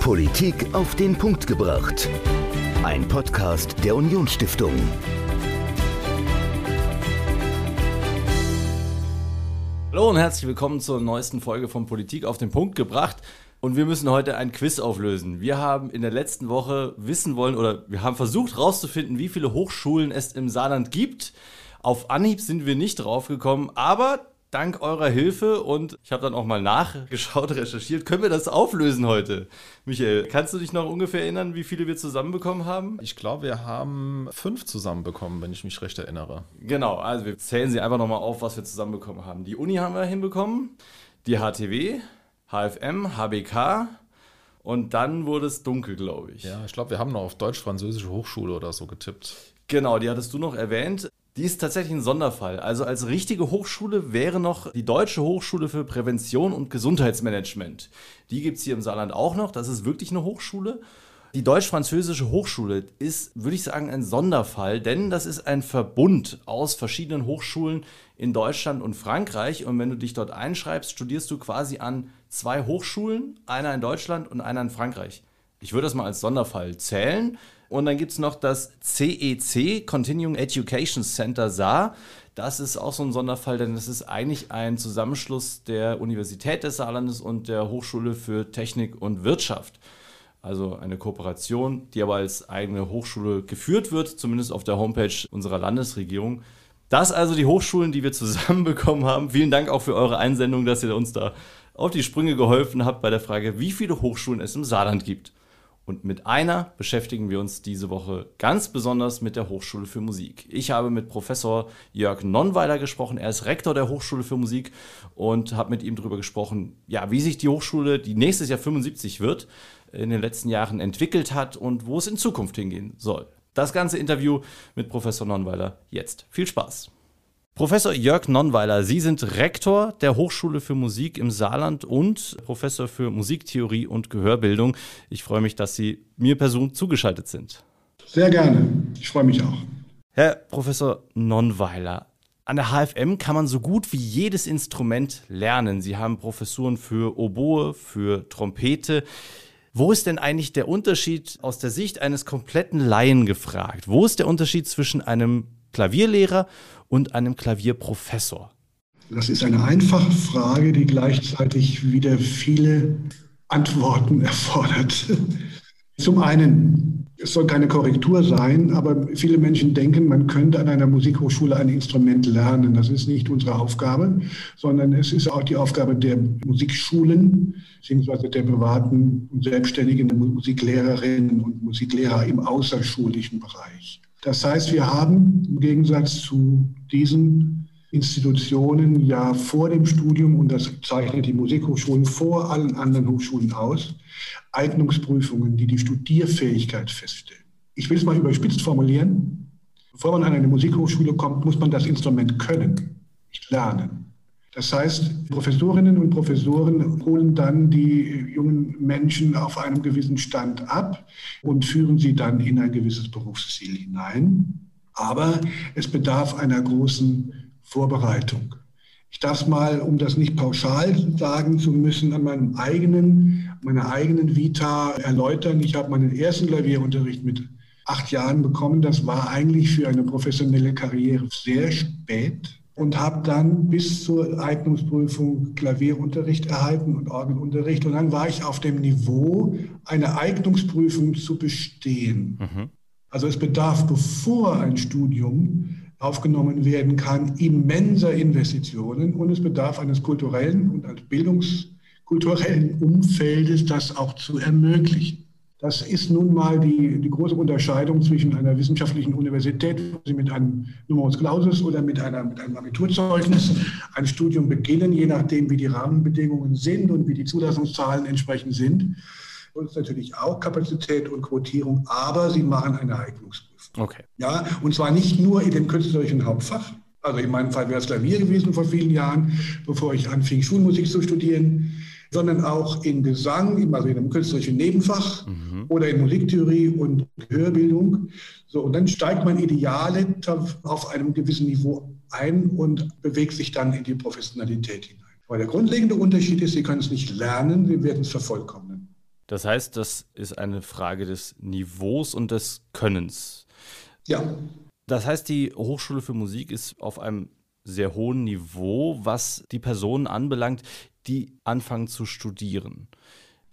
Politik auf den Punkt gebracht. Ein Podcast der Unionsstiftung. Hallo und herzlich willkommen zur neuesten Folge von Politik auf den Punkt gebracht. Und wir müssen heute ein Quiz auflösen. Wir haben in der letzten Woche wissen wollen oder wir haben versucht herauszufinden, wie viele Hochschulen es im Saarland gibt. Auf Anhieb sind wir nicht draufgekommen, aber dank eurer Hilfe und ich habe dann auch mal nachgeschaut, recherchiert, können wir das auflösen heute. Michael, kannst du dich noch ungefähr erinnern, wie viele wir zusammenbekommen haben? Ich glaube, wir haben fünf zusammenbekommen, wenn ich mich recht erinnere. Genau, also wir zählen sie einfach nochmal auf, was wir zusammenbekommen haben. Die Uni haben wir hinbekommen, die HTW, HFM, HBK, und dann wurde es dunkel, glaube ich. Ja, ich glaube, wir haben noch auf Deutsch-Französische Hochschule oder so getippt. Genau, die hattest du noch erwähnt. Die ist tatsächlich ein Sonderfall. Also als richtige Hochschule wäre noch die Deutsche Hochschule für Prävention und Gesundheitsmanagement. Die gibt es hier im Saarland auch noch. Das ist wirklich eine Hochschule. Die Deutsch-Französische Hochschule ist, würde ich sagen, ein Sonderfall, denn das ist ein Verbund aus verschiedenen Hochschulen in Deutschland und Frankreich. Und wenn du dich dort einschreibst, studierst du quasi an zwei Hochschulen, einer in Deutschland und einer in Frankreich. Ich würde das mal als Sonderfall zählen. Und dann gibt es noch das CEC, e Continuing Education Center Saar. Das ist auch so ein Sonderfall, denn das ist eigentlich ein Zusammenschluss der Universität des Saarlandes und der Hochschule für Technik und Wirtschaft. Also eine Kooperation, die aber als eigene Hochschule geführt wird, zumindest auf der Homepage unserer Landesregierung. Das also die Hochschulen, die wir zusammenbekommen haben. Vielen Dank auch für eure Einsendung, dass ihr uns da auf die Sprünge geholfen habt bei der Frage, wie viele Hochschulen es im Saarland gibt. Und mit einer beschäftigen wir uns diese Woche ganz besonders mit der Hochschule für Musik. Ich habe mit Professor Jörg Nonnweiler gesprochen. Er ist Rektor der Hochschule für Musik und habe mit ihm darüber gesprochen, ja, wie sich die Hochschule, die nächstes Jahr 75 wird, in den letzten Jahren entwickelt hat und wo es in Zukunft hingehen soll. Das ganze Interview mit Professor Nonnweiler jetzt. Viel Spaß! Professor Jörg Nonnweiler, Sie sind Rektor der Hochschule für Musik im Saarland und Professor für Musiktheorie und Gehörbildung. Ich freue mich, dass Sie mir persönlich zugeschaltet sind. Sehr gerne. Ich freue mich auch. Herr Professor Nonnweiler, an der HFM kann man so gut wie jedes Instrument lernen. Sie haben Professuren für Oboe, für Trompete. Wo ist denn eigentlich der Unterschied aus der Sicht eines kompletten Laien gefragt? Wo ist der Unterschied zwischen einem Klavierlehrer und einem Klavierprofessor? Das ist eine einfache Frage, die gleichzeitig wieder viele Antworten erfordert. Zum einen, es soll keine Korrektur sein, aber viele Menschen denken, man könnte an einer Musikhochschule ein Instrument lernen. Das ist nicht unsere Aufgabe, sondern es ist auch die Aufgabe der Musikschulen beziehungsweise der privaten und selbstständigen Musiklehrerinnen und Musiklehrer im außerschulischen Bereich. Das heißt, wir haben im Gegensatz zu diesen Institutionen ja vor dem Studium, und das zeichnet die Musikhochschulen vor allen anderen Hochschulen aus, Eignungsprüfungen, die die Studierfähigkeit feststellen. Ich will es mal überspitzt formulieren. Bevor man an eine Musikhochschule kommt, muss man das Instrument können, nicht lernen. Das heißt, Professorinnen und Professoren holen dann die jungen Menschen auf einem gewissen Stand ab und führen sie dann in ein gewisses Berufsziel hinein. Aber es bedarf einer großen Vorbereitung. Ich darf es mal, um das nicht pauschal sagen zu müssen, an meinem eigenen, meiner eigenen Vita erläutern. Ich habe meinen ersten Klavierunterricht mit acht Jahren bekommen. Das war eigentlich für eine professionelle Karriere sehr spät und habe dann bis zur Eignungsprüfung Klavierunterricht erhalten und Orgelunterricht. Und dann war ich auf dem Niveau, eine Eignungsprüfung zu bestehen. Mhm. Also es bedarf, bevor ein Studium aufgenommen werden kann, immenser Investitionen und es bedarf eines kulturellen und eines bildungskulturellen Umfeldes, das auch zu ermöglichen. Das ist nun mal die, die große Unterscheidung zwischen einer wissenschaftlichen Universität, wo Sie mit einem Numerus Clausus oder mit, einer, mit einem Abiturzeugnis ein Studium beginnen, je nachdem, wie die Rahmenbedingungen sind und wie die Zulassungszahlen entsprechend sind. Und natürlich auch Kapazität und Quotierung, aber Sie machen eine Eignungsprüfung. Okay. Ja, und zwar nicht nur in dem künstlerischen Hauptfach. Also in meinem Fall wäre es Klavier gewesen vor vielen Jahren, bevor ich anfing, Schulmusik zu studieren sondern auch in Gesang, also in einem künstlerischen Nebenfach mhm. oder in Musiktheorie und Hörbildung. So, und dann steigt man Ideale auf einem gewissen Niveau ein und bewegt sich dann in die Professionalität hinein. Weil der grundlegende Unterschied ist, Sie können es nicht lernen, Sie werden es vervollkommnen. Das heißt, das ist eine Frage des Niveaus und des Könnens. Ja. Das heißt, die Hochschule für Musik ist auf einem sehr hohen Niveau, was die Personen anbelangt, die anfangen zu studieren.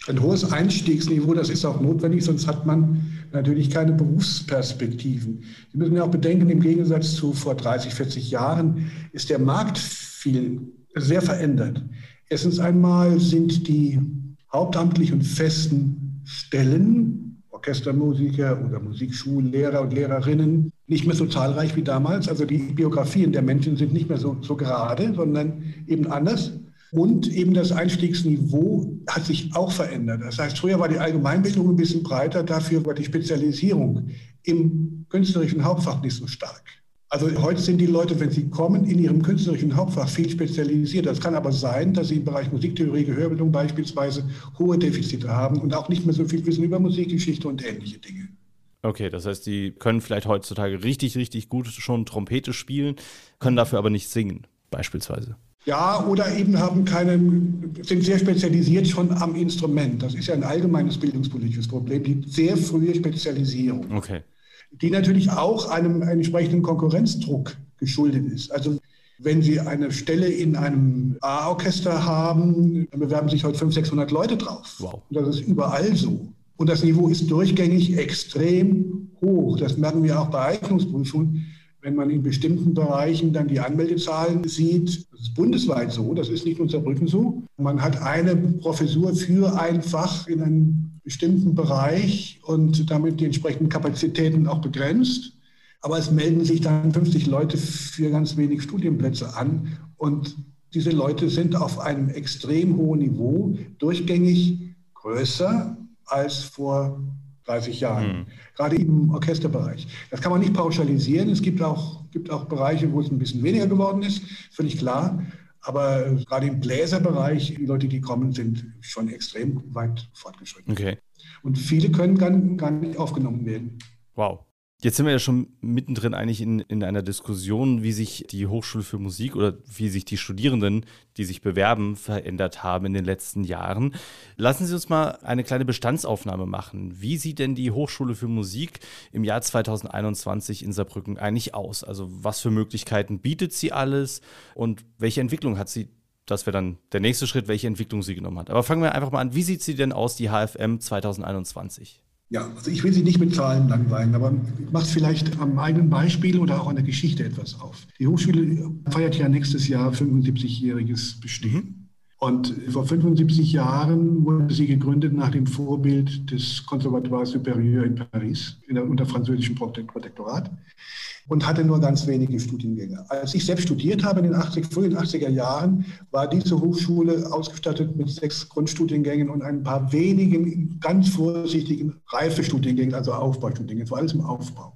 Ein hohes Einstiegsniveau, das ist auch notwendig, sonst hat man natürlich keine Berufsperspektiven. Sie müssen ja auch bedenken, im Gegensatz zu vor 30, 40 Jahren ist der Markt viel, sehr verändert. Erstens einmal sind die hauptamtlich und festen Stellen, Orchestermusiker oder Musikschullehrer und Lehrerinnen, nicht mehr so zahlreich wie damals. Also die Biografien der Menschen sind nicht mehr so, so gerade, sondern eben anders. Und eben das Einstiegsniveau hat sich auch verändert. Das heißt, früher war die Allgemeinbildung ein bisschen breiter, dafür war die Spezialisierung im künstlerischen Hauptfach nicht so stark. Also heute sind die Leute, wenn sie kommen, in ihrem künstlerischen Hauptfach viel spezialisiert. Das kann aber sein, dass sie im Bereich Musiktheorie, Gehörbildung beispielsweise hohe Defizite haben und auch nicht mehr so viel wissen über Musikgeschichte und ähnliche Dinge. Okay, das heißt, die können vielleicht heutzutage richtig, richtig gut schon Trompete spielen, können dafür aber nicht singen, beispielsweise. Ja, oder eben haben keine, sind sehr spezialisiert schon am Instrument. Das ist ja ein allgemeines bildungspolitisches Problem, die sehr frühe Spezialisierung. Okay die natürlich auch einem, entsprechenden Konkurrenzdruck geschuldet ist. Also wenn Sie eine Stelle in einem A-Orchester haben, dann bewerben sich heute 500, 600 Leute drauf. Wow. Und das ist überall so. Und das Niveau ist durchgängig extrem hoch. Das merken wir auch bei Eignungsprüfungen. Wenn man in bestimmten Bereichen dann die Anmeldezahlen sieht, das ist bundesweit so, das ist nicht nur Saarbrücken so. Man hat eine Professur für ein Fach in einem bestimmten Bereich und damit die entsprechenden Kapazitäten auch begrenzt. Aber es melden sich dann 50 Leute für ganz wenig Studienplätze an und diese Leute sind auf einem extrem hohen Niveau, durchgängig größer als vor 30 Jahren, mhm. gerade im Orchesterbereich. Das kann man nicht pauschalisieren. Es gibt auch, gibt auch Bereiche, wo es ein bisschen weniger geworden ist, völlig klar. Aber gerade im Bläserbereich, die Leute, die kommen, sind schon extrem weit fortgeschritten. Okay. Und viele können gar, gar nicht aufgenommen werden. Wow. Jetzt sind wir ja schon mittendrin eigentlich in, in einer Diskussion, wie sich die Hochschule für Musik oder wie sich die Studierenden, die sich bewerben, verändert haben in den letzten Jahren. Lassen Sie uns mal eine kleine Bestandsaufnahme machen. Wie sieht denn die Hochschule für Musik im Jahr 2021 in Saarbrücken eigentlich aus? Also was für Möglichkeiten bietet sie alles und welche Entwicklung hat sie das wäre dann der nächste Schritt, welche Entwicklung sie genommen hat. Aber fangen wir einfach mal an. Wie sieht sie denn aus, die HFM 2021? Ja, also ich will Sie nicht mit Zahlen langweilen, aber ich mache es vielleicht am eigenen Beispiel oder auch an der Geschichte etwas auf. Die Hochschule feiert ja nächstes Jahr 75-jähriges Bestehen. Und vor 75 Jahren wurde sie gegründet nach dem Vorbild des Conservatoire Supérieur in Paris, unter französischem Protektorat und hatte nur ganz wenige Studiengänge. Als ich selbst studiert habe in den 80, frühen 80er Jahren, war diese Hochschule ausgestattet mit sechs Grundstudiengängen und ein paar wenigen, ganz vorsichtigen Reifestudiengängen, also Aufbaustudiengängen. Es war alles im Aufbau.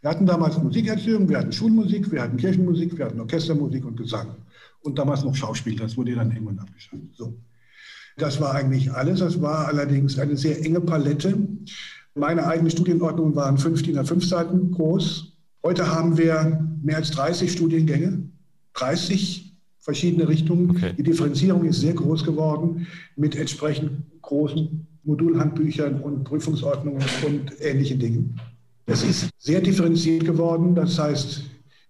Wir hatten damals Musikerziehung, wir hatten Schulmusik, wir hatten Kirchenmusik, wir hatten Orchestermusik und Gesang. Und damals noch Schauspiel, das wurde dann irgendwann abgeschafft. So. Das war eigentlich alles. Das war allerdings eine sehr enge Palette. Meine eigene Studienordnung waren fünf DIN A5 Seiten groß Heute haben wir mehr als 30 Studiengänge, 30 verschiedene Richtungen. Okay. Die Differenzierung ist sehr groß geworden mit entsprechend großen Modulhandbüchern und Prüfungsordnungen und ähnlichen Dingen. Es ist sehr differenziert geworden. Das heißt,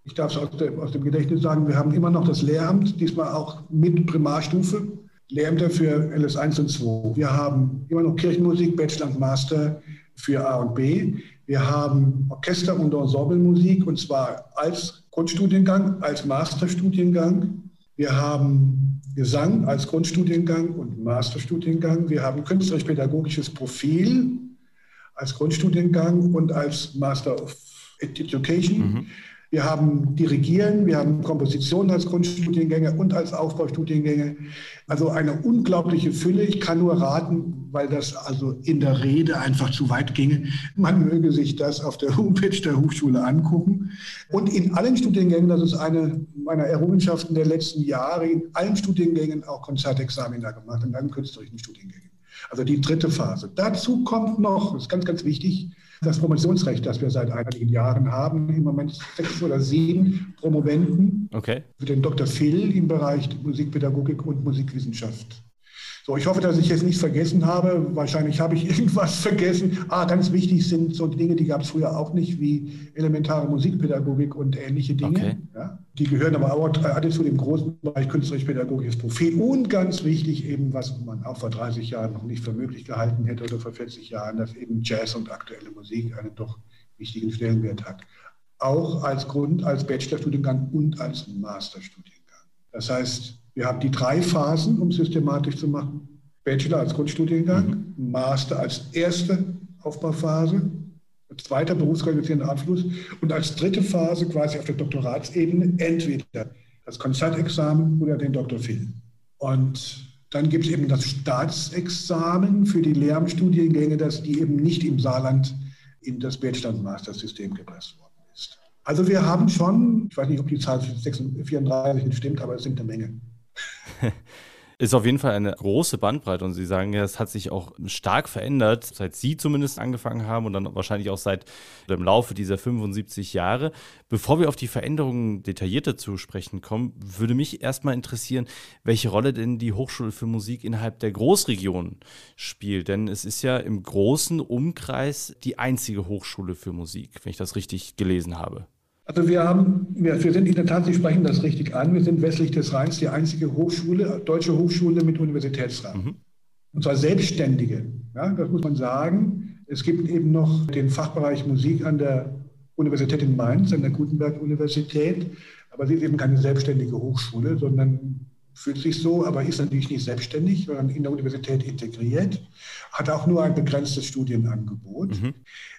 ich darf es aus, aus, dem Gedächtnis sagen, wir haben immer noch das Lehramt, diesmal auch mit Primarstufe, Lehrämter für LS1 und 2. Wir haben immer noch Kirchenmusik, Bachelor und Master für A und B. Wir haben Orchester- und Ensemblemusik und zwar als Grundstudiengang, als Masterstudiengang. Wir haben Gesang als Grundstudiengang und Masterstudiengang. Wir haben künstlerisch-pädagogisches Profil als Grundstudiengang und als Master of Education. Mhm. Wir haben Dirigieren, wir haben Komposition als Grundstudiengänge und als Aufbaustudiengänge. Also eine unglaubliche Fülle. Ich kann nur raten, weil das also in der Rede einfach zu weit ginge. Man möge sich das auf der Homepage der Hochschule angucken. Und in allen Studiengängen, das ist eine meiner Errungenschaften der letzten Jahre, in allen Studiengängen auch Konzertexamina gemacht, in allen künstlerischen Studiengängen. Also die dritte Phase. Dazu kommt noch, das ist ganz, ganz wichtig, das Promotionsrecht, das wir seit einigen Jahren haben. Im Moment sechs oder sieben Promoventen okay. für den Dr. Phil im Bereich Musikpädagogik und Musikwissenschaft. So, ich hoffe, dass ich jetzt nichts vergessen habe. Wahrscheinlich habe ich irgendwas vergessen. Ah, ganz wichtig sind so Dinge, die gab es früher auch nicht, wie elementare Musikpädagogik und ähnliche Dinge. Okay. Ja, die gehören aber auch alle zu dem großen Bereich künstlerische-pädagogisches Profil. Und ganz wichtig eben, was man auch vor 30 Jahren noch nicht für möglich gehalten hätte oder vor 40 Jahren, dass eben Jazz und aktuelle Musik einen doch wichtigen Stellenwert hat. Auch als Grund, als Bachelorstudiengang und als Masterstudiengang. Das heißt, wir haben die drei Phasen, um systematisch zu machen. Bachelor als Grundstudiengang, mhm. Master als erste Aufbauphase, zweiter berufsqualifizierender Abschluss und als dritte Phase quasi auf der Doktoratsebene entweder das Konzertexamen oder den Dr. Phil. Und dann gibt es eben das Staatsexamen für die Lehramtsstudiengänge, dass die eben nicht im Saarland in das Bachelor- und Mastersystem gepresst worden ist. Also wir haben schon, ich weiß nicht, ob die Zahl 34 stimmt, aber es sind eine Menge. Ist auf jeden Fall eine große Bandbreite und Sie sagen ja, es hat sich auch stark verändert, seit Sie zumindest angefangen haben und dann wahrscheinlich auch seit im Laufe dieser 75 Jahre. Bevor wir auf die Veränderungen detaillierter zu sprechen kommen, würde mich erstmal interessieren, welche Rolle denn die Hochschule für Musik innerhalb der Großregion spielt. Denn es ist ja im großen Umkreis die einzige Hochschule für Musik, wenn ich das richtig gelesen habe. Also wir haben, wir, wir sind in der Tat, Sie sprechen das richtig an, wir sind westlich des Rheins die einzige Hochschule, deutsche Hochschule mit Universitätsrang. Mhm. Und zwar selbstständige. Ja, das muss man sagen. Es gibt eben noch den Fachbereich Musik an der Universität in Mainz, an der Gutenberg-Universität. Aber sie ist eben keine selbstständige Hochschule, sondern fühlt sich so, aber ist natürlich nicht selbstständig, sondern in der Universität integriert, hat auch nur ein begrenztes Studienangebot. Mhm.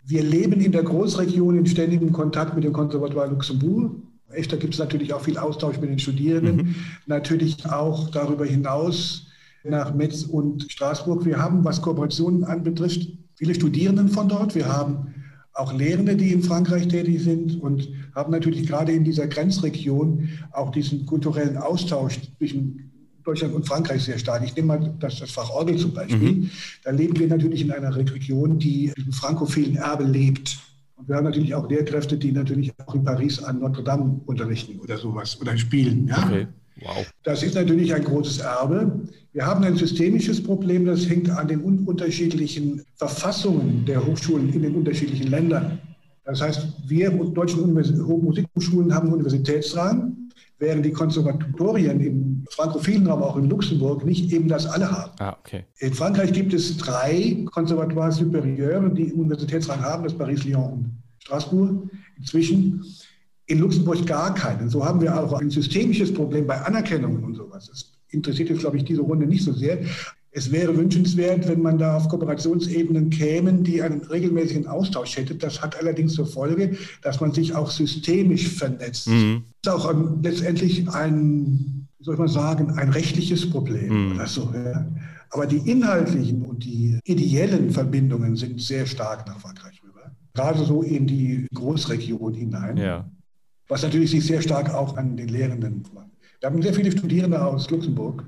Wir leben in der Großregion in ständigem Kontakt mit dem Konservatoire Luxemburg. Echt, da gibt es natürlich auch viel Austausch mit den Studierenden, mhm. natürlich auch darüber hinaus nach Metz und Straßburg. Wir haben, was Kooperationen anbetrifft, viele Studierenden von dort. Wir haben auch Lehrende, die in Frankreich tätig sind und haben natürlich gerade in dieser Grenzregion auch diesen kulturellen Austausch zwischen Deutschland und Frankreich sehr stark. Ich nehme mal das, das Fach Orgel zum Beispiel. Mhm. Da leben wir natürlich in einer Region, die im frankophilen Erbe lebt. Und wir haben natürlich auch Lehrkräfte, die natürlich auch in Paris an Notre Dame unterrichten oder sowas oder spielen. Ja? Okay. Wow. Das ist natürlich ein großes Erbe. Wir haben ein systemisches Problem, das hängt an den unterschiedlichen Verfassungen der Hochschulen in den unterschiedlichen Ländern. Das heißt, wir deutschen Musikhochschulen haben Universitätsrang, während die Konservatorien im frankophilen Raum, auch in Luxemburg, nicht eben das alle haben. Ah, okay. In Frankreich gibt es drei Konservatoires supérieures, die Universitätsrang haben, das Paris, Lyon und Straßburg. Inzwischen in Luxemburg gar keinen. So haben wir auch ein systemisches Problem bei Anerkennungen und sowas. Das interessiert jetzt, glaube ich, diese Runde nicht so sehr. Es wäre wünschenswert, wenn man da auf Kooperationsebenen kämen, die einen regelmäßigen Austausch hätte. Das hat allerdings zur Folge, dass man sich auch systemisch vernetzt. Mhm. Das ist auch ein, letztendlich ein, wie soll ich mal sagen, ein rechtliches Problem. Mhm. Oder so, ja. Aber die inhaltlichen und die ideellen Verbindungen sind sehr stark nach Frankreich rüber. Gerade so in die Großregion hinein. Ja was natürlich sich sehr stark auch an den Lehrenden macht. Wir haben sehr viele Studierende aus Luxemburg.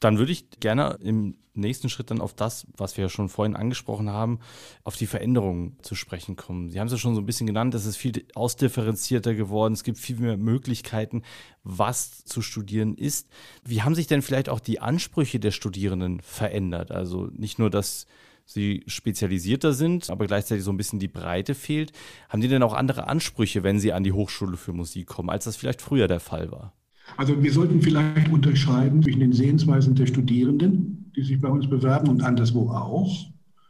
Dann würde ich gerne im nächsten Schritt dann auf das, was wir ja schon vorhin angesprochen haben, auf die Veränderungen zu sprechen kommen. Sie haben es ja schon so ein bisschen genannt, es ist viel ausdifferenzierter geworden, es gibt viel mehr Möglichkeiten, was zu studieren ist. Wie haben sich denn vielleicht auch die Ansprüche der Studierenden verändert? Also nicht nur, dass sie spezialisierter sind, aber gleichzeitig so ein bisschen die Breite fehlt. Haben die denn auch andere Ansprüche, wenn sie an die Hochschule für Musik kommen, als das vielleicht früher der Fall war? Also wir sollten vielleicht unterscheiden zwischen den Sehensweisen der Studierenden, die sich bei uns bewerben und anderswo auch,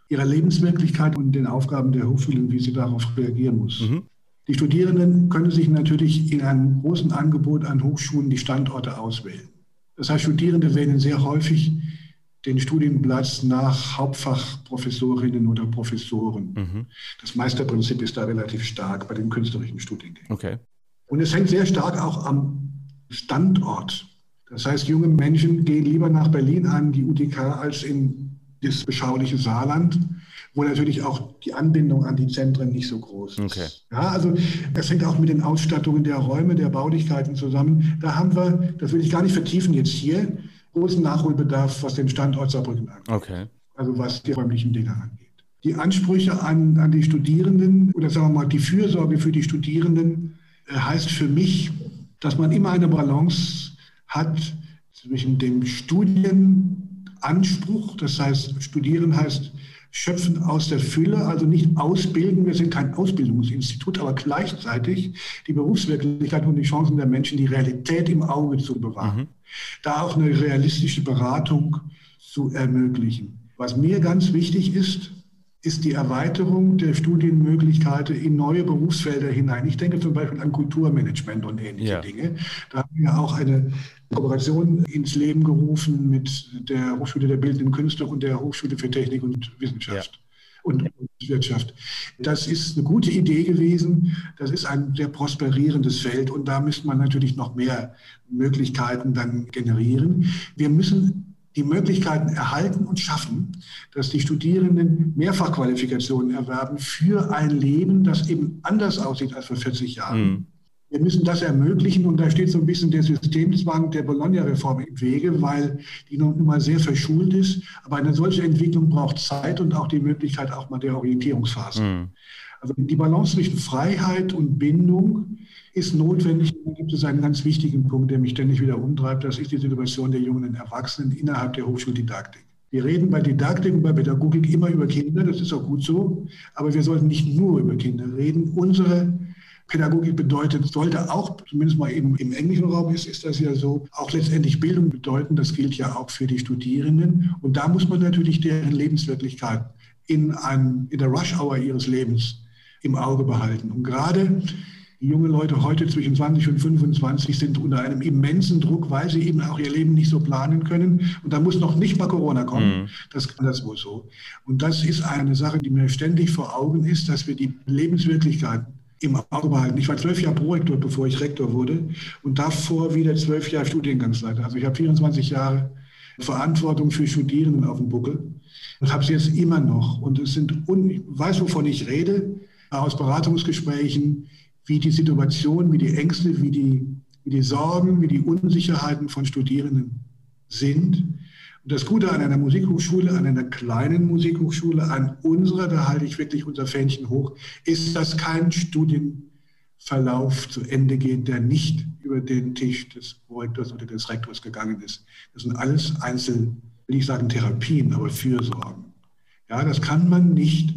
ihrer Lebenswirklichkeit und den Aufgaben der Hochschule und wie sie darauf reagieren muss. Mhm. Die Studierenden können sich natürlich in einem großen Angebot an Hochschulen die Standorte auswählen. Das heißt, Studierende wählen sehr häufig den Studienplatz nach Hauptfachprofessorinnen oder Professoren. Mhm. Das Meisterprinzip ist da relativ stark bei den künstlerischen Studiengängen. Okay. Und es hängt sehr stark auch am Standort. Das heißt, junge Menschen gehen lieber nach Berlin an die UTK als in das beschauliche Saarland, wo natürlich auch die Anbindung an die Zentren nicht so groß ist. Okay. Ja, also es hängt auch mit den Ausstattungen der Räume, der Baulichkeiten zusammen. Da haben wir, das will ich gar nicht vertiefen jetzt hier, großen Nachholbedarf, was den Standort Saarbrücken angeht. Okay. Also was die räumlichen Dinge angeht. Die Ansprüche an, an die Studierenden oder sagen wir mal die Fürsorge für die Studierenden äh, heißt für mich, dass man immer eine Balance hat zwischen dem Studienanspruch Anspruch. Das heißt, studieren heißt schöpfen aus der Fülle, also nicht ausbilden. Wir sind kein Ausbildungsinstitut, aber gleichzeitig die Berufswirklichkeit und die Chancen der Menschen, die Realität im Auge zu bewahren. Mhm. Da auch eine realistische Beratung zu ermöglichen. Was mir ganz wichtig ist, ist die Erweiterung der Studienmöglichkeiten in neue Berufsfelder hinein. Ich denke zum Beispiel an Kulturmanagement und ähnliche ja. Dinge. Da haben wir auch eine Kooperation ins Leben gerufen mit der Hochschule der Bildenden Künste und der Hochschule für Technik und Wissenschaft. Ja. Und Wirtschaft. Das ist eine gute Idee gewesen. Das ist ein sehr prosperierendes Feld und da müsste man natürlich noch mehr Möglichkeiten dann generieren. Wir müssen die Möglichkeiten erhalten und schaffen, dass die Studierenden Mehrfachqualifikationen erwerben für ein Leben, das eben anders aussieht als vor 40 Jahren. Mhm. Wir müssen das ermöglichen und da steht so ein bisschen der Systemzwang der Bologna-Reform im Wege, weil die nun mal sehr verschult ist. Aber eine solche Entwicklung braucht Zeit und auch die Möglichkeit auch mal der Orientierungsphase. Mhm. Also die Balance zwischen Freiheit und Bindung ist notwendig. Da gibt es einen ganz wichtigen Punkt, der mich ständig wieder umtreibt. Das ist die Situation der jungen Erwachsenen innerhalb der Hochschuldidaktik. Wir reden bei Didaktik und bei Pädagogik immer über Kinder, das ist auch gut so, aber wir sollten nicht nur über Kinder reden. Unsere Pädagogik bedeutet, sollte auch, zumindest mal eben im englischen Raum ist, ist das ja so, auch letztendlich Bildung bedeuten. Das gilt ja auch für die Studierenden. Und da muss man natürlich deren Lebenswirklichkeit in, einem, in der Rush-Hour ihres Lebens im Auge behalten. Und gerade die jungen Leute heute zwischen 20 und 25 sind unter einem immensen Druck, weil sie eben auch ihr Leben nicht so planen können. Und da muss noch nicht mal Corona kommen. Mhm. Das kann das wohl so. Und das ist eine Sache, die mir ständig vor Augen ist, dass wir die Lebenswirklichkeit im Auge behalten. Ich war zwölf Jahre Prorektor, bevor ich Rektor wurde und davor wieder zwölf Jahre Studiengangsleiter. Also ich habe 24 Jahre Verantwortung für Studierenden auf dem Buckel und habe es jetzt immer noch. Und es sind, ich weiß, wovon ich rede, aus Beratungsgesprächen, wie die Situation, wie die Ängste, wie die, wie die Sorgen, wie die Unsicherheiten von Studierenden sind. Und das Gute an einer Musikhochschule, an einer kleinen Musikhochschule, an unserer, da halte ich wirklich unser Fähnchen hoch, ist, dass kein Studienverlauf zu Ende geht, der nicht über den Tisch des Prorektors oder des Rektors gegangen ist. Das sind alles Einzel, will ich sagen Therapien, aber Fürsorgen. Ja, das kann man nicht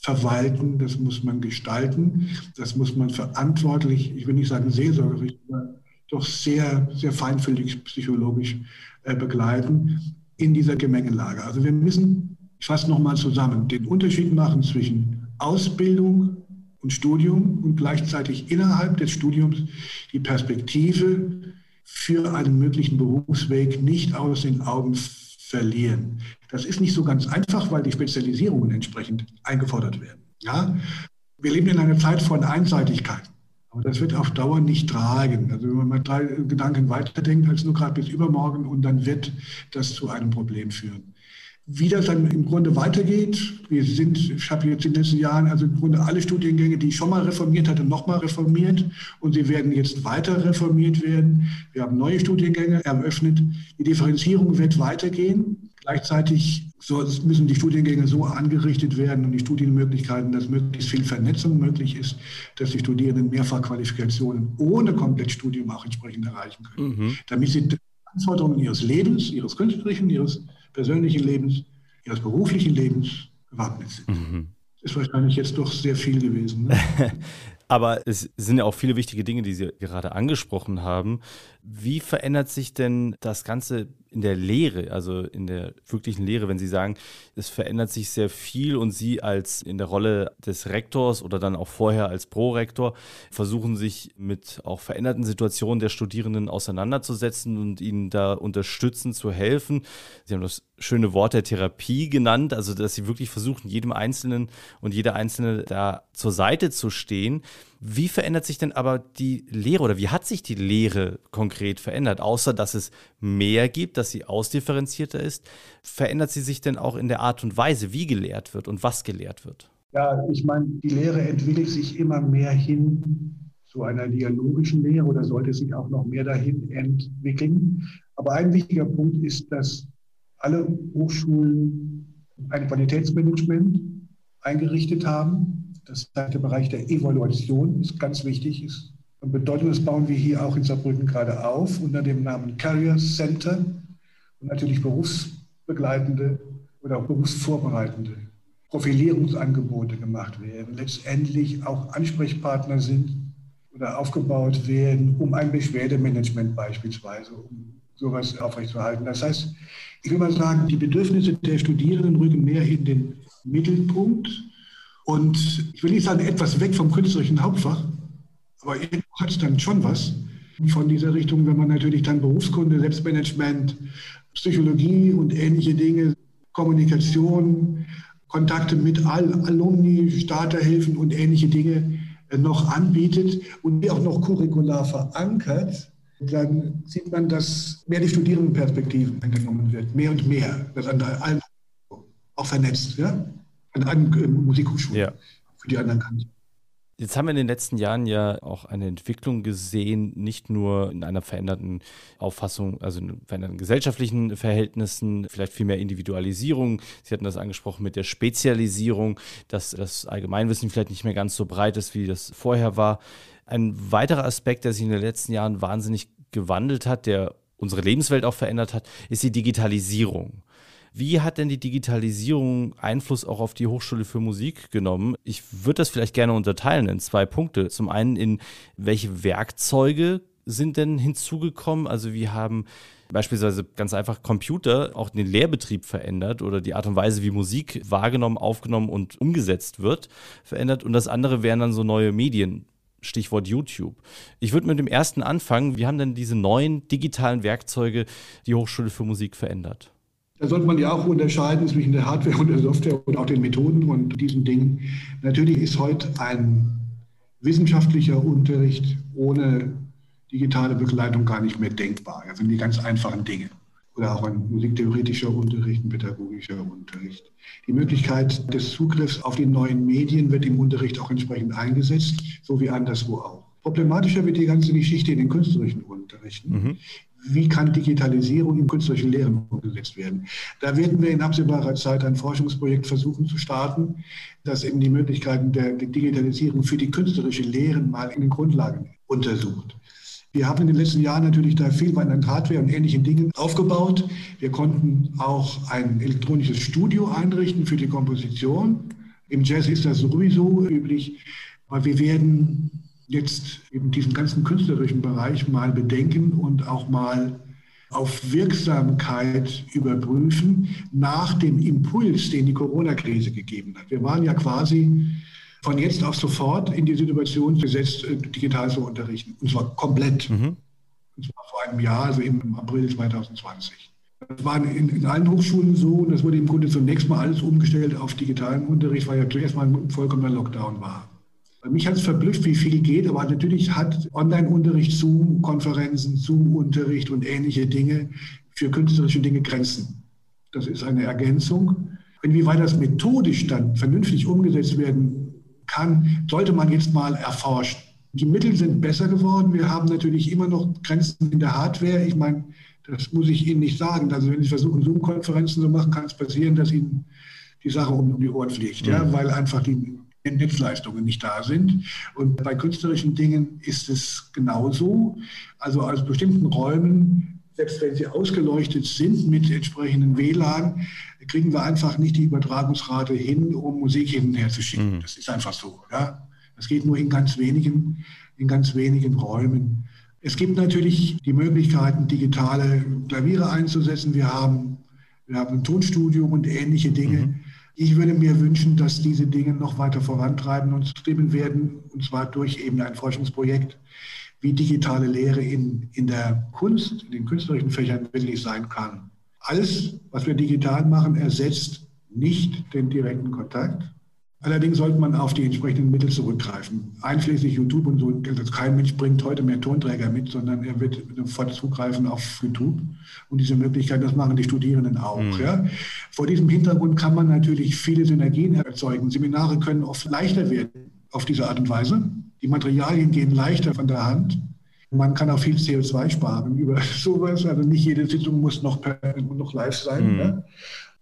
verwalten, das muss man gestalten, das muss man verantwortlich, ich will nicht sagen seelsorgerisch, aber doch sehr, sehr feinfühlig psychologisch äh, begleiten in dieser Gemengelage. Also wir müssen, ich fasse nochmal zusammen, den Unterschied machen zwischen Ausbildung und Studium und gleichzeitig innerhalb des Studiums die Perspektive für einen möglichen Berufsweg nicht aus den Augen verlieren. Das ist nicht so ganz einfach, weil die Spezialisierungen entsprechend eingefordert werden. Ja? Wir leben in einer Zeit von Einseitigkeit. Aber das wird auf Dauer nicht tragen. Also wenn man mal drei Gedanken weiterdenkt als nur gerade bis übermorgen und dann wird das zu einem Problem führen. Wie das dann im Grunde weitergeht, wir sind, ich habe jetzt in den letzten Jahren also im Grunde alle Studiengänge, die ich schon mal reformiert hatte, nochmal reformiert und sie werden jetzt weiter reformiert werden. Wir haben neue Studiengänge eröffnet. Die Differenzierung wird weitergehen. Gleichzeitig müssen die Studiengänge so angerichtet werden und die Studienmöglichkeiten, dass möglichst viel Vernetzung möglich ist, dass die Studierenden Mehrfachqualifikationen ohne Komplettstudium auch entsprechend erreichen können, mhm. damit sie die Anforderungen ihres Lebens, ihres künstlerischen, ihres persönlichen Lebens, ihres beruflichen Lebens gewappnet sind. Mhm. Ist wahrscheinlich jetzt doch sehr viel gewesen. Ne? Aber es sind ja auch viele wichtige Dinge, die Sie gerade angesprochen haben. Wie verändert sich denn das Ganze in der Lehre, also in der wirklichen Lehre, wenn Sie sagen, es verändert sich sehr viel und Sie als in der Rolle des Rektors oder dann auch vorher als Prorektor versuchen sich mit auch veränderten Situationen der Studierenden auseinanderzusetzen und ihnen da unterstützen, zu helfen. Sie haben das schöne Wort der Therapie genannt, also dass Sie wirklich versuchen, jedem Einzelnen und jeder Einzelne da zur Seite zu stehen. Wie verändert sich denn aber die Lehre oder wie hat sich die Lehre konkret verändert? Außer dass es mehr gibt, dass sie ausdifferenzierter ist, verändert sie sich denn auch in der Art und Weise, wie gelehrt wird und was gelehrt wird? Ja, ich meine, die Lehre entwickelt sich immer mehr hin zu einer dialogischen Lehre oder sollte sich auch noch mehr dahin entwickeln. Aber ein wichtiger Punkt ist, dass alle Hochschulen ein Qualitätsmanagement eingerichtet haben das ist der Bereich der Evaluation, ist ganz wichtig. Ist und bedeutet, das bauen wir hier auch in Saarbrücken gerade auf unter dem Namen Career Center und natürlich Berufs berufsbegleitende oder auch berufsvorbereitende Profilierungsangebote gemacht werden, letztendlich auch Ansprechpartner sind oder aufgebaut werden, um ein Beschwerdemanagement beispielsweise, um sowas aufrechtzuerhalten. Das heißt, ich will mal sagen, die Bedürfnisse der Studierenden rücken mehr in den Mittelpunkt und ich will nicht sagen, etwas weg vom künstlerischen Hauptfach, aber irgendwo hat es dann schon was von dieser Richtung, wenn man natürlich dann Berufskunde, Selbstmanagement, Psychologie und ähnliche Dinge, Kommunikation, Kontakte mit Alumni, Starterhilfen und ähnliche Dinge äh, noch anbietet und die auch noch curricular verankert, dann sieht man, dass mehr die Studierendenperspektiven eingenommen wird, mehr und mehr, das an allen auch vernetzt, ja, an allen äh, Musikhochschulen, ja. für die anderen ich. Jetzt haben wir in den letzten Jahren ja auch eine Entwicklung gesehen, nicht nur in einer veränderten Auffassung, also in veränderten gesellschaftlichen Verhältnissen, vielleicht viel mehr Individualisierung. Sie hatten das angesprochen mit der Spezialisierung, dass das Allgemeinwissen vielleicht nicht mehr ganz so breit ist, wie das vorher war. Ein weiterer Aspekt, der sich in den letzten Jahren wahnsinnig gewandelt hat, der unsere Lebenswelt auch verändert hat, ist die Digitalisierung. Wie hat denn die Digitalisierung Einfluss auch auf die Hochschule für Musik genommen? Ich würde das vielleicht gerne unterteilen in zwei Punkte. Zum einen in welche Werkzeuge sind denn hinzugekommen? Also wie haben beispielsweise ganz einfach Computer auch den Lehrbetrieb verändert oder die Art und Weise, wie Musik wahrgenommen, aufgenommen und umgesetzt wird, verändert. Und das andere wären dann so neue Medien. Stichwort YouTube. Ich würde mit dem ersten anfangen. Wie haben denn diese neuen digitalen Werkzeuge die Hochschule für Musik verändert? Da sollte man ja auch unterscheiden zwischen der Hardware und der Software und auch den Methoden und diesen Dingen. Natürlich ist heute ein wissenschaftlicher Unterricht ohne digitale Begleitung gar nicht mehr denkbar. Das sind die ganz einfachen Dinge. Oder auch ein musiktheoretischer Unterricht, ein pädagogischer Unterricht. Die Möglichkeit des Zugriffs auf die neuen Medien wird im Unterricht auch entsprechend eingesetzt, so wie anderswo auch. Problematischer wird die ganze Geschichte in den künstlerischen Unterrichten. Mhm wie kann Digitalisierung in künstlerischen Lehren umgesetzt werden. Da werden wir in absehbarer Zeit ein Forschungsprojekt versuchen zu starten, das eben die Möglichkeiten der Digitalisierung für die künstlerische Lehren mal in den Grundlagen untersucht. Wir haben in den letzten Jahren natürlich da viel an Hardware und ähnlichen Dingen aufgebaut. Wir konnten auch ein elektronisches Studio einrichten für die Komposition. Im Jazz ist das sowieso üblich, aber wir werden jetzt eben diesen ganzen künstlerischen Bereich mal bedenken und auch mal auf Wirksamkeit überprüfen nach dem Impuls, den die Corona-Krise gegeben hat. Wir waren ja quasi von jetzt auf sofort in die Situation gesetzt, äh, digital zu unterrichten. Und zwar komplett. Mhm. Und zwar vor einem Jahr, also im April 2020. Das war in, in, allen Hochschulen so und das wurde im Grunde zunächst mal alles umgestellt auf digitalen Unterricht, weil ja zuerst mal ein vollkommener Lockdown war. Mich hat es verblüfft, wie viel geht, aber natürlich hat Online-Unterricht, Zoom-Konferenzen, Zoom-Unterricht und ähnliche Dinge für künstlerische Dinge Grenzen. Das ist eine Ergänzung. Inwieweit das methodisch dann vernünftig umgesetzt werden kann, sollte man jetzt mal erforschen. Die Mittel sind besser geworden. Wir haben natürlich immer noch Grenzen in der Hardware. Ich meine, das muss ich Ihnen nicht sagen. Also wenn Sie versuchen, Zoom-Konferenzen zu machen, kann es passieren, dass Ihnen die Sache um die Ohren fliegt, mhm. ja, weil einfach die Netzleistungen nicht da sind. Und bei künstlerischen Dingen ist es genauso. Also aus bestimmten Räumen, selbst wenn sie ausgeleuchtet sind mit entsprechenden WLAN, kriegen wir einfach nicht die Übertragungsrate hin, um Musik hin und her zu schicken. Mhm. Das ist einfach so. Ja? Das geht nur in ganz wenigen, in ganz wenigen Räumen. Es gibt natürlich die Möglichkeiten, digitale Klaviere einzusetzen. Wir haben, wir haben ein Tonstudio und ähnliche Dinge. Mhm. Ich würde mir wünschen, dass diese Dinge noch weiter vorantreiben und stimmen werden, und zwar durch eben ein Forschungsprojekt, wie digitale Lehre in, in der Kunst, in den künstlerischen Fächern wirklich sein kann. Alles, was wir digital machen, ersetzt nicht den direkten Kontakt. Allerdings sollte man auf die entsprechenden Mittel zurückgreifen. Einschließlich YouTube und so. Also kein Mensch bringt heute mehr Tonträger mit, sondern er wird sofort zugreifen auf YouTube. Und diese Möglichkeit, das machen die Studierenden auch. Mhm. Ja. Vor diesem Hintergrund kann man natürlich viele Synergien erzeugen. Seminare können oft leichter werden auf diese Art und Weise. Die Materialien gehen leichter von der Hand. Man kann auch viel CO2 sparen über sowas. Also nicht jede Sitzung muss noch, per, noch live sein. Mhm. Ja.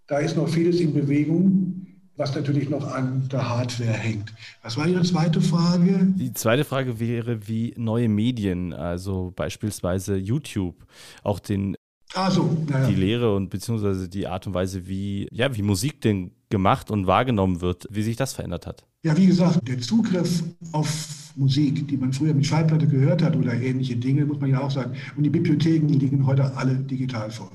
Da ist noch vieles in Bewegung was natürlich noch an der Hardware hängt. Was war Ihre zweite Frage? Die zweite Frage wäre, wie neue Medien, also beispielsweise YouTube, auch den Ah so, naja. die Lehre und beziehungsweise die Art und Weise, wie, ja, wie Musik denn gemacht und wahrgenommen wird, wie sich das verändert hat. Ja, wie gesagt, der Zugriff auf Musik, die man früher mit Schallplatte gehört hat oder ähnliche Dinge, muss man ja auch sagen. Und die Bibliotheken liegen heute alle digital vor.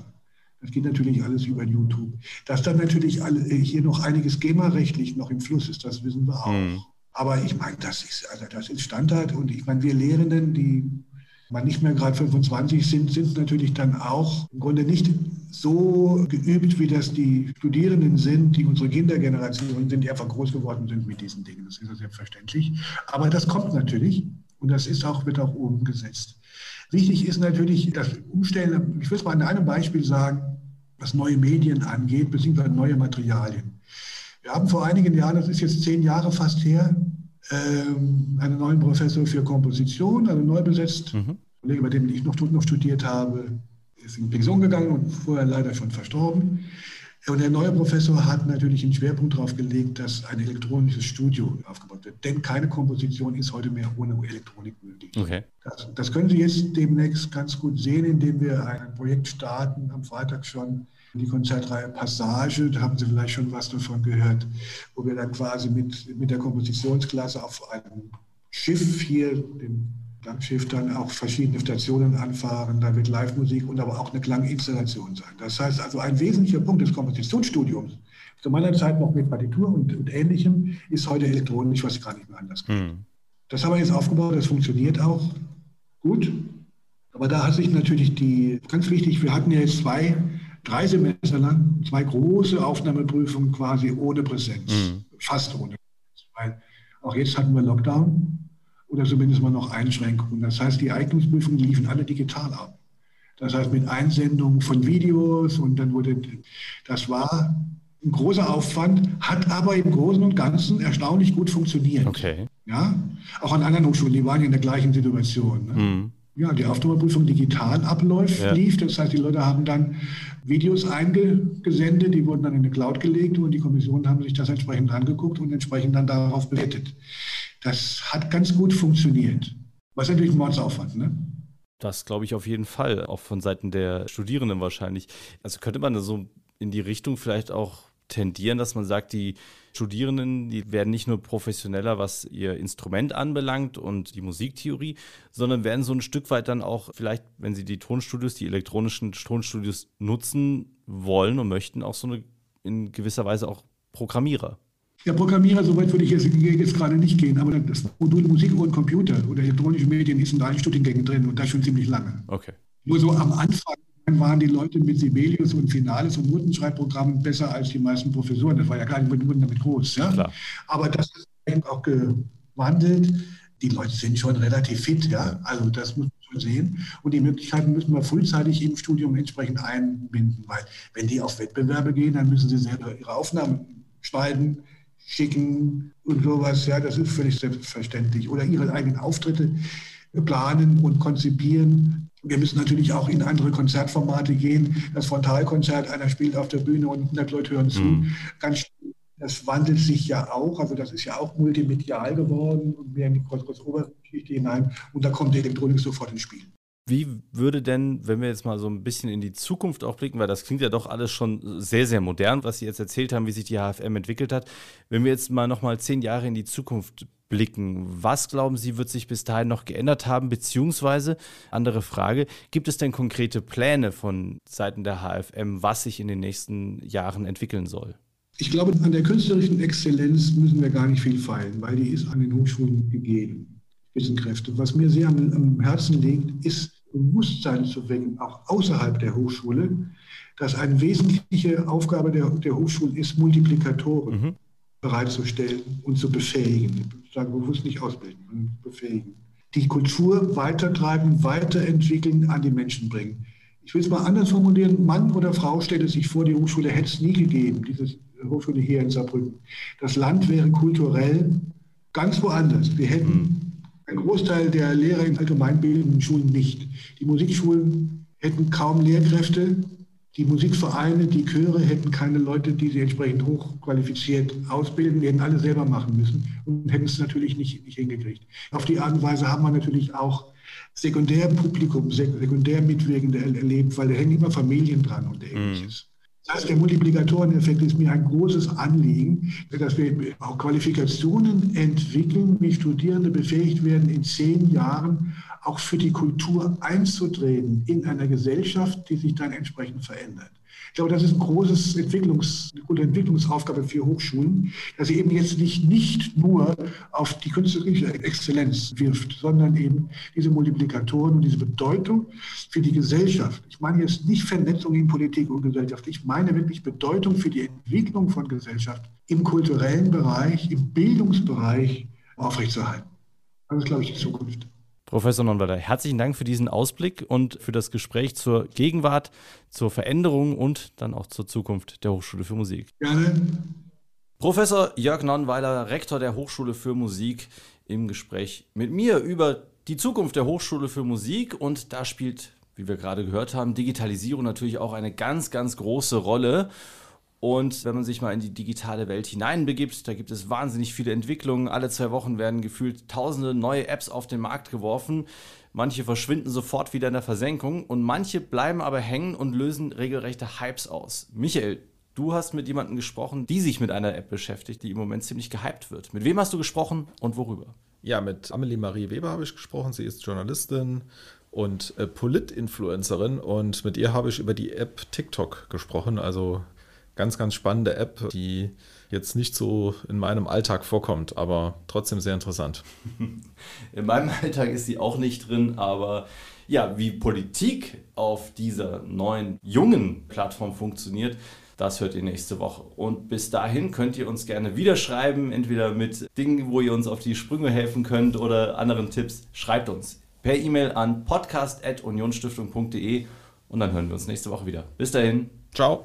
Das geht natürlich alles über YouTube. Dass dann natürlich alle, äh, hier noch einiges GEMA-rechtlich noch im Fluss ist, das wissen wir auch. Hm. Aber ich meine, das ist, also das ist Standard. Und ich meine, wir Lehrenden, die man nicht mehr gerade 25 sind, sind natürlich dann auch im Grunde nicht so geübt, wie das die Studierenden sind, die unsere Kindergeneration sind, die einfach groß geworden sind mit diesen Dingen. Das ist ja selbstverständlich. Aber das kommt natürlich und das ist auch, wird auch umgesetzt. Wichtig ist natürlich das Umstellen, ich will es mal an einem Beispiel sagen, was neue Medien angeht, beziehungsweise neue Materialien. Wir haben vor einigen Jahren, das ist jetzt zehn Jahre fast her, ähm, einen neuen Professor für Komposition, also neu besetzt. Mhm. Kollege, bei dem ich noch, noch studiert habe, ist in Pension gegangen und vorher leider schon verstorben. Und der neue Professor hat natürlich einen Schwerpunkt darauf gelegt, dass ein elektronisches Studio aufgebaut wird. Denn keine Komposition ist heute mehr ohne Elektronik möglich. Okay. Das, das können Sie jetzt demnächst ganz gut sehen, indem wir ein Projekt starten, am Freitag schon, die Konzertreihe Passage, da haben Sie vielleicht schon was davon gehört, wo wir dann quasi mit, mit der Kompositionsklasse auf einem Schiff hier, dem Langschiff, dann auch verschiedene Stationen anfahren. Da wird Live-Musik und aber auch eine Klanginstallation sein. Das heißt also, ein wesentlicher Punkt des Kompositionsstudiums, zu meiner Zeit noch mit Partitur und, und Ähnlichem, ist heute elektronisch, was gar nicht mehr anders geht. Hm. Das haben wir jetzt aufgebaut, das funktioniert auch gut. Aber da hat sich natürlich die, ganz wichtig, wir hatten ja jetzt zwei drei Semester lang zwei große Aufnahmeprüfungen quasi ohne Präsenz, mhm. fast ohne Präsenz. Weil auch jetzt hatten wir Lockdown oder zumindest mal noch Einschränkungen. Das heißt, die Eignungsprüfungen liefen alle digital ab. Das heißt, mit Einsendung von Videos und dann wurde, das war ein großer Aufwand, hat aber im Großen und Ganzen erstaunlich gut funktioniert. Okay. Ja, auch an anderen Hochschulen, die waren ja in der gleichen Situation. Ne? Mhm ja, die Aufnahmeprüfung digital abläuft, ja. lief. Das heißt, die Leute haben dann Videos eingesendet, die wurden dann in eine Cloud gelegt und die Kommissionen haben sich das entsprechend angeguckt und entsprechend dann darauf bewertet. Das hat ganz gut funktioniert. Was natürlich ein Mordsaufwand, ne? Das glaube ich auf jeden Fall, auch von Seiten der Studierenden wahrscheinlich. Also könnte man da so in die Richtung vielleicht auch tendieren, dass man sagt, die Studierenden, die werden nicht nur professioneller, was ihr Instrument anbelangt und die Musiktheorie, sondern werden so ein Stück weit dann auch vielleicht, wenn sie die Tonstudios, die elektronischen Tonstudios nutzen wollen und möchten, auch so eine in gewisser Weise auch Programmierer. Ja, Programmierer, soweit würde ich jetzt, jetzt, gerade nicht gehen, aber das Modul Musik und Computer oder elektronische Medien ist in allen Studiengängen drin und das schon ziemlich lange. Okay. Nur so am Anfang waren die Leute mit Sibelius und Finales und Notenschreibprogrammen besser als die meisten Professoren. Das war ja klar, die wurden damit groß. Ja? Klar. Aber das ist auch gewandelt. Die Leute sind schon relativ fit. Ja? Also das muss man schon sehen. Und die Möglichkeiten müssen wir frühzeitig im Studium entsprechend einbinden. Weil wenn die auf Wettbewerbe gehen, dann müssen sie selber ihre Aufnahmen schneiden, schicken und sowas. Ja, das ist völlig selbstverständlich. Oder ihre eigenen Auftritte planen und konzipieren. Wir müssen natürlich auch in andere Konzertformate gehen. Das Frontalkonzert, einer spielt auf der Bühne und 100 Leute hören zu. Mhm. Ganz, das wandelt sich ja auch. Also das ist ja auch multimedial geworden und mehr in die Groß-Obergeschichte hinein. Und da kommt die Elektronik sofort ins Spiel. Wie würde denn, wenn wir jetzt mal so ein bisschen in die Zukunft auch blicken, weil das klingt ja doch alles schon sehr, sehr modern, was Sie jetzt erzählt haben, wie sich die HFM entwickelt hat. Wenn wir jetzt mal nochmal zehn Jahre in die Zukunft blicken, was glauben Sie, wird sich bis dahin noch geändert haben? Beziehungsweise, andere Frage, gibt es denn konkrete Pläne von Seiten der HFM, was sich in den nächsten Jahren entwickeln soll? Ich glaube, an der künstlerischen Exzellenz müssen wir gar nicht viel feilen, weil die ist an den Hochschulen gegeben. Wissenkräfte. Was mir sehr am, am Herzen liegt, ist Bewusstsein zu wecken, auch außerhalb der Hochschule, dass eine wesentliche Aufgabe der, der Hochschulen ist, Multiplikatoren mhm. Bereitzustellen und zu befähigen. Ich sage bewusst nicht ausbilden, sondern befähigen. Die Kultur weitertreiben, weiterentwickeln, an die Menschen bringen. Ich will es mal anders formulieren. Mann oder Frau stellt es sich vor, die Hochschule hätte es nie gegeben, diese Hochschule hier in Saarbrücken. Das Land wäre kulturell ganz woanders. Wir hätten mhm ein Großteil der Lehrer in allgemeinbildenden Schulen nicht. Die Musikschulen hätten kaum Lehrkräfte. Die Musikvereine, die Chöre hätten keine Leute, die sie entsprechend hochqualifiziert ausbilden. Die hätten alle selber machen müssen und hätten es natürlich nicht, nicht hingekriegt. Auf die Art und Weise haben wir natürlich auch Sekundärpublikum, Sekundärmitwirkende erlebt, weil da hängen immer Familien dran und ähnliches. Mhm. Das heißt, der Multiplikatoreneffekt ist mir ein großes Anliegen, dass wir auch Qualifikationen entwickeln, wie Studierende befähigt werden, in zehn Jahren auch für die Kultur einzutreten in einer Gesellschaft, die sich dann entsprechend verändert. Ich glaube, das ist ein großes Entwicklungs, eine Entwicklungsaufgabe für Hochschulen, dass sie eben jetzt nicht, nicht nur auf die künstlerische Exzellenz wirft, sondern eben diese Multiplikatoren und diese Bedeutung für die Gesellschaft. Ich meine jetzt nicht Vernetzung in Politik und Gesellschaft. Ich meine wirklich Bedeutung für die Entwicklung von Gesellschaft im kulturellen Bereich, im Bildungsbereich aufrechtzuerhalten. Das ist, glaube ich, die Zukunft. Professor Nonweiler, herzlichen Dank für diesen Ausblick und für das Gespräch zur Gegenwart, zur Veränderung und dann auch zur Zukunft der Hochschule für Musik. Gerne. Professor Jörg Nonnweiler, Rektor der Hochschule für Musik, im Gespräch mit mir über die Zukunft der Hochschule für Musik und da spielt, wie wir gerade gehört haben, Digitalisierung natürlich auch eine ganz, ganz große Rolle. Und wenn man sich mal in die digitale Welt hineinbegibt, da gibt es wahnsinnig viele Entwicklungen. Alle zwei Wochen werden gefühlt tausende neue Apps auf den Markt geworfen. Manche verschwinden sofort wieder in der Versenkung und manche bleiben aber hängen und lösen regelrechte Hypes aus. Michael, du hast mit jemandem gesprochen, die sich mit einer App beschäftigt, die im Moment ziemlich gehypt wird. Mit wem hast du gesprochen und worüber? Ja, mit Amelie Marie Weber habe ich gesprochen. Sie ist Journalistin und äh, Polit-Influencerin und mit ihr habe ich über die App TikTok gesprochen. Also ganz, ganz spannende App, die jetzt nicht so in meinem Alltag vorkommt, aber trotzdem sehr interessant. In meinem Alltag ist sie auch nicht drin, aber ja, wie Politik auf dieser neuen, jungen Plattform funktioniert, das hört ihr nächste Woche. Und bis dahin könnt ihr uns gerne wieder schreiben, entweder mit Dingen, wo ihr uns auf die Sprünge helfen könnt oder anderen Tipps. Schreibt uns per E-Mail an podcast.unionstiftung.de und dann hören wir uns nächste Woche wieder. Bis dahin. Ciao.